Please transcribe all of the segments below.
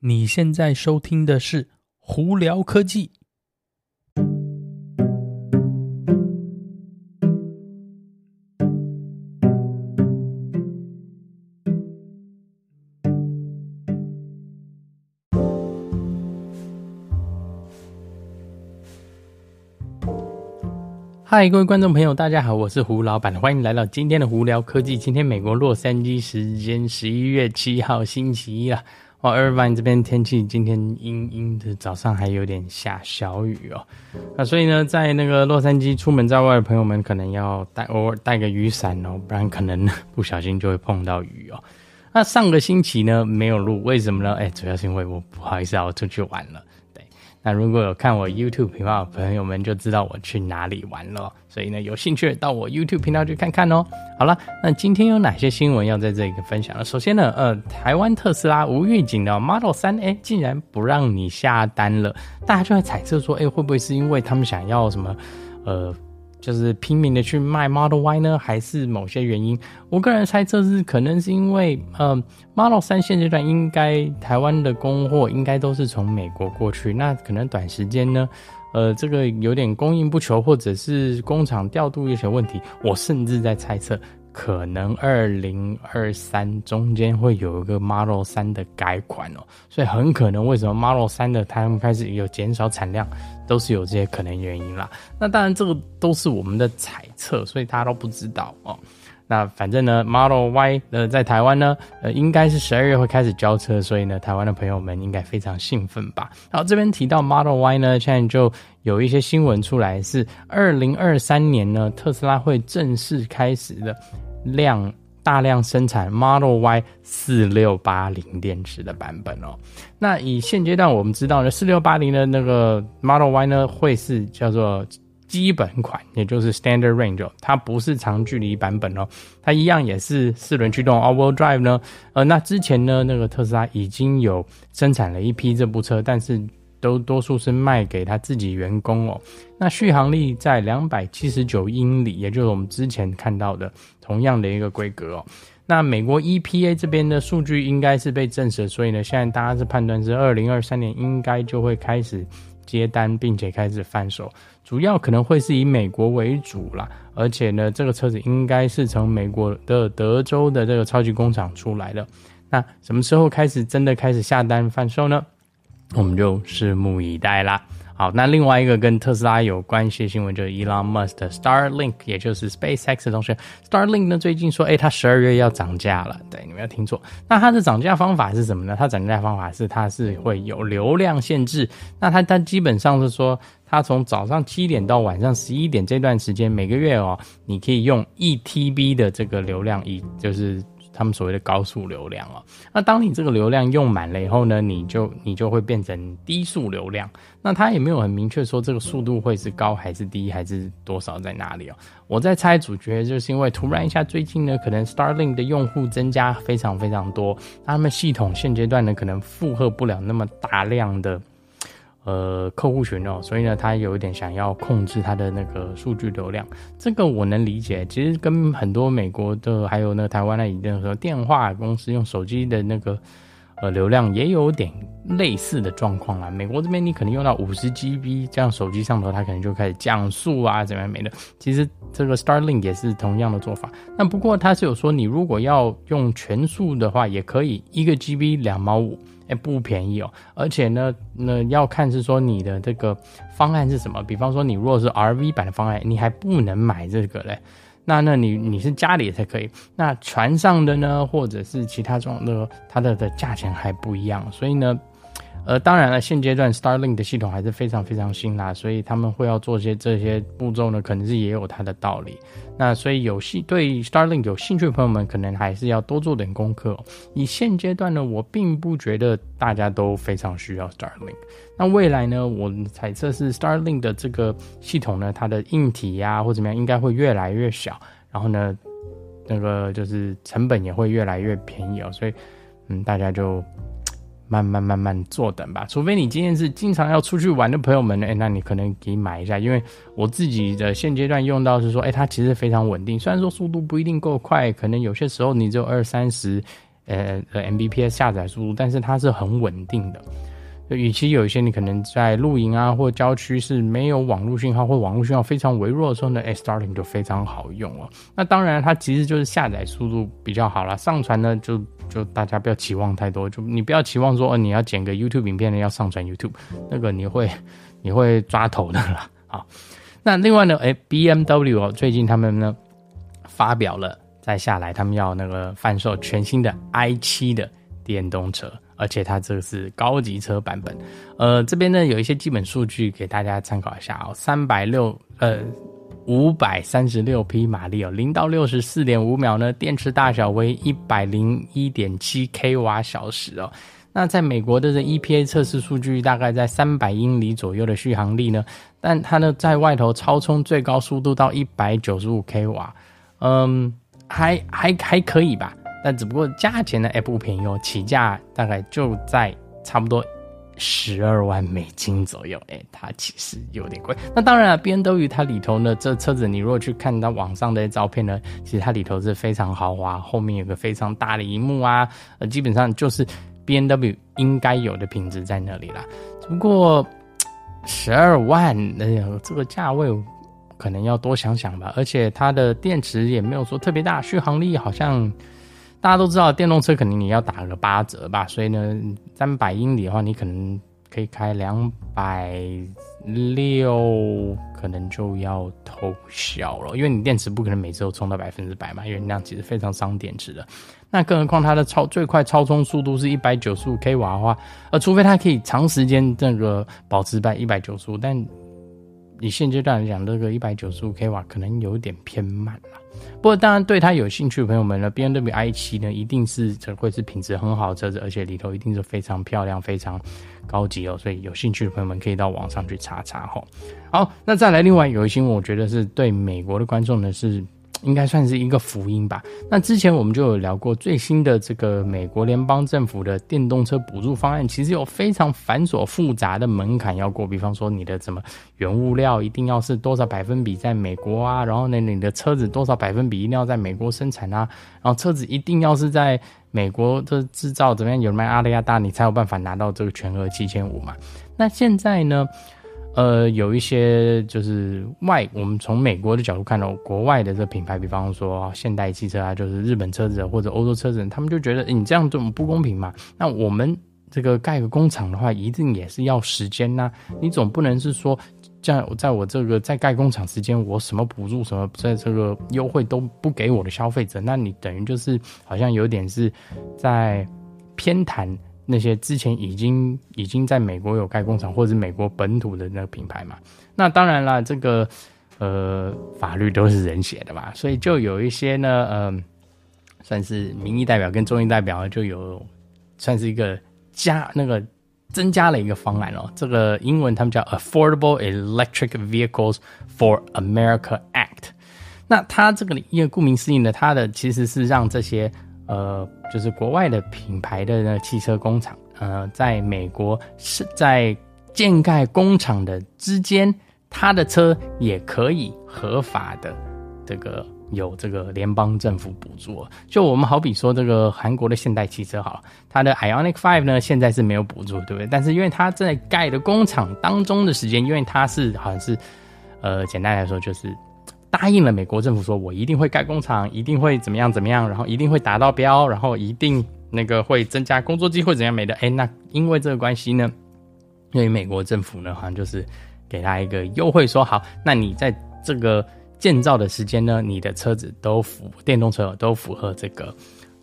你现在收听的是胡聊科技。嗨，各位观众朋友，大家好，我是胡老板，欢迎来到今天的胡聊科技。今天美国洛杉矶时间十一月七号星期一啊。哦，Irvine 这边天气今天阴阴的，早上还有点下小雨哦。那所以呢，在那个洛杉矶出门在外的朋友们，可能要带偶尔带个雨伞哦，不然可能不小心就会碰到雨哦。那上个星期呢没有录，为什么呢？哎，主要是因为我不好意思啊，我出去玩了。那如果有看我 YouTube 频道的朋友们就知道我去哪里玩了，所以呢，有兴趣到我 YouTube 频道去看看哦。好了，那今天有哪些新闻要在这里分享呢？首先呢，呃，台湾特斯拉无预警的 Model 三哎，竟然不让你下单了，大家就在猜测说，哎，会不会是因为他们想要什么，呃。就是拼命的去卖 Model Y 呢，还是某些原因？我个人猜测是可能是因为，嗯，Model 三现阶段应该台湾的供货应该都是从美国过去，那可能短时间呢，呃，这个有点供应不求，或者是工厂调度一些问题。我甚至在猜测。可能二零二三中间会有一个 Model 3的改款哦，所以很可能为什么 Model 3的他们开始有减少产量，都是有这些可能原因啦。那当然这个都是我们的猜测，所以大家都不知道哦。那反正呢，Model Y 呃在台湾呢，呃应该是十二月会开始交车，所以呢，台湾的朋友们应该非常兴奋吧。然后这边提到 Model Y 呢，现在就有一些新闻出来，是二零二三年呢，特斯拉会正式开始的。量大量生产 Model Y 四六八零电池的版本哦。那以现阶段我们知道呢，四六八零的那个 Model Y 呢，会是叫做基本款，也就是 Standard Range，它不是长距离版本哦，它一样也是四轮驱动 All-Wheel Drive 呢。呃，那之前呢，那个特斯拉已经有生产了一批这部车，但是。都多数是卖给他自己员工哦，那续航力在两百七十九英里，也就是我们之前看到的同样的一个规格哦。那美国 EPA 这边的数据应该是被证实，所以呢，现在大家是判断是二零二三年应该就会开始接单，并且开始贩售，主要可能会是以美国为主啦，而且呢，这个车子应该是从美国的德州的这个超级工厂出来的。那什么时候开始真的开始下单贩售呢？我们就拭目以待啦。好，那另外一个跟特斯拉有关系的新闻就是 Elon Musk 的 Starlink，也就是 SpaceX 的同学。Starlink 呢，最近说，哎，它十二月要涨价了。对，你没有听错。那它的涨价方法是什么呢？它涨价方法是它是会有流量限制。那它它基本上是说，它从早上七点到晚上十一点这段时间，每个月哦，你可以用一 TB 的这个流量，以就是。他们所谓的高速流量哦，那当你这个流量用满了以后呢，你就你就会变成低速流量。那它也没有很明确说这个速度会是高还是低还是多少在哪里哦。我在猜主角就是因为突然一下最近呢，可能 Starlink 的用户增加非常非常多，他们系统现阶段呢可能负荷不了那么大量的。呃，客户群哦，所以呢，他有一点想要控制他的那个数据流量，这个我能理解。其实跟很多美国的还有那个台湾的任何电话公司用手机的那个呃流量也有点类似的状况啊。美国这边你可能用到五十 GB，这样手机上头它可能就开始降速啊，怎么样没的。其实这个 Starlink 也是同样的做法。那不过它是有说，你如果要用全速的话，也可以一个 GB 两毛五。哎，不便宜哦，而且呢，那要看是说你的这个方案是什么。比方说，你如果是 RV 版的方案，你还不能买这个嘞。那那你你是家里才可以。那船上的呢，或者是其他这种的，它的的价钱还不一样。所以呢。呃，当然了，现阶段 Starlink 的系统还是非常非常新啦，所以他们会要做些这些步骤呢，可能是也有它的道理。那所以有兴对 Starlink 有兴趣的朋友们，可能还是要多做点功课哦。以现阶段呢，我并不觉得大家都非常需要 Starlink。那未来呢，我猜测是 Starlink 的这个系统呢，它的硬体呀或怎么样，应该会越来越小，然后呢，那个就是成本也会越来越便宜哦。所以，嗯，大家就。慢慢慢慢坐等吧，除非你今天是经常要出去玩的朋友们呢，哎，那你可能可以买一下，因为我自己的现阶段用到是说，哎，它其实非常稳定，虽然说速度不一定够快，可能有些时候你只有二三十呃呃 Mbps 下载速度，但是它是很稳定的。与其有一些你可能在露营啊或郊区是没有网络信号或网络信号非常微弱的时候呢，哎，Starlink 就非常好用哦。那当然，它其实就是下载速度比较好啦，上传呢就就大家不要期望太多，就你不要期望说哦你要剪个 YouTube 影片呢要上传 YouTube，那个你会你会抓头的啦。好，那另外呢，哎，BMW 哦最近他们呢发表了再下来他们要那个贩售全新的 i7 的电动车。而且它这个是高级车版本，呃，这边呢有一些基本数据给大家参考一下哦，三百六呃五百三十六匹马力哦，零到六十四点五秒呢，电池大小为一百零一点七 k 瓦小时哦。那在美国的这 EPA 测试数据大概在三百英里左右的续航力呢，但它呢在外头超充最高速度到一百九十五 k 瓦，嗯，还还还可以吧。但只不过价钱呢，哎，不便宜哦，起价大概就在差不多十二万美金左右，哎，它其实有点贵。那当然了，BMW 它里头呢，这车子你如果去看到网上的照片呢，其实它里头是非常豪华，后面有个非常大的萤幕啊，呃，基本上就是 BMW 应该有的品质在那里啦。只不过十二万，哎呀，这个价位可能要多想想吧。而且它的电池也没有说特别大，续航力好像。大家都知道，电动车肯定你要打个八折吧，所以呢，三百英里的话，你可能可以开两百六，可能就要偷笑了，因为你电池不可能每次都充到百分之百嘛，因为那样其实非常伤电池的。那更何况它的超最快超充速度是一百九十五 k 瓦的话，呃，除非它可以长时间这个保持在一百九十五，但以现阶段来讲，这个一百九十五 k 瓦可能有点偏慢了。不过，当然对他有兴趣的朋友们呢，B M W i 七呢，一定是这会是品质很好的车子，而且里头一定是非常漂亮、非常高级哦。所以有兴趣的朋友们可以到网上去查查哈。好，那再来另外有一新闻，我觉得是对美国的观众呢是。应该算是一个福音吧。那之前我们就有聊过最新的这个美国联邦政府的电动车补助方案，其实有非常繁琐复杂的门槛要过。比方说，你的什么原物料一定要是多少百分比在美国啊，然后呢，你的车子多少百分比一定要在美国生产啊，然后车子一定要是在美国的制造，怎么样有卖阿拉亚大，你才有办法拿到这个全额七千五嘛。那现在呢？呃，有一些就是外，我们从美国的角度看到国外的这品牌，比方说现代汽车啊，就是日本车子或者欧洲车子，他们就觉得你这样这么不公平嘛。那我们这个盖个工厂的话，一定也是要时间呐、你总不能是说，这样在我这个在盖工厂时间，我什么补助什么，在这个优惠都不给我的消费者，那你等于就是好像有点是在偏袒。那些之前已经已经在美国有开工厂或者美国本土的那个品牌嘛，那当然啦，这个呃法律都是人写的嘛，所以就有一些呢，呃，算是民意代表跟众议代表就有算是一个加那个增加了一个方案哦，这个英文他们叫 Affordable Electric Vehicles for America Act，那它这个因为顾名思义呢，它的其实是让这些。呃，就是国外的品牌的那汽车工厂，呃，在美国是在建盖工厂的之间，他的车也可以合法的这个有这个联邦政府补助。就我们好比说这个韩国的现代汽车好，它的 Ionic Five 呢现在是没有补助，对不对？但是因为它在盖的工厂当中的时间，因为它是好像是，呃，简单来说就是。答应了美国政府说，我一定会盖工厂，一定会怎么样怎么样，然后一定会达到标，然后一定那个会增加工作机会怎样没的。哎，那因为这个关系呢，因为美国政府呢好像就是给他一个优惠，说好，那你在这个建造的时间呢，你的车子都符电动车都符合这个。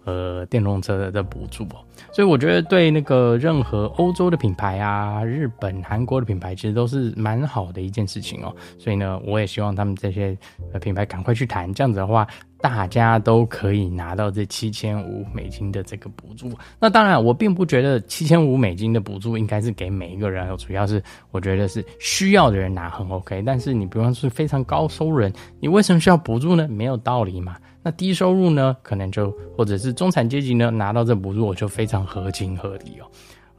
呃，电动车的补助哦，所以我觉得对那个任何欧洲的品牌啊、日本、韩国的品牌，其实都是蛮好的一件事情哦。所以呢，我也希望他们这些品牌赶快去谈，这样子的话，大家都可以拿到这七千五美金的这个补助。那当然，我并不觉得七千五美金的补助应该是给每一个人，主要是我觉得是需要的人拿很 OK。但是你比方是非常高收入人，你为什么需要补助呢？没有道理嘛。那低收入呢，可能就或者是中产阶级呢，拿到这补助，我就非常合情合理哦。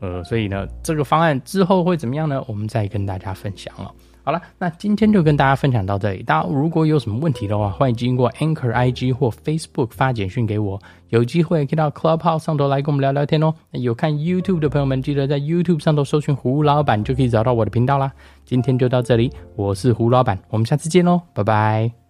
呃，所以呢，这个方案之后会怎么样呢？我们再跟大家分享了。好了，那今天就跟大家分享到这里。大家如果有什么问题的话，欢迎经过 Anchor IG 或 Facebook 发简讯给我。有机会可以到 Clubhouse 上头来跟我们聊聊天哦。有看 YouTube 的朋友们，记得在 YouTube 上头搜寻胡老板，就可以找到我的频道啦。今天就到这里，我是胡老板，我们下次见喽，拜拜。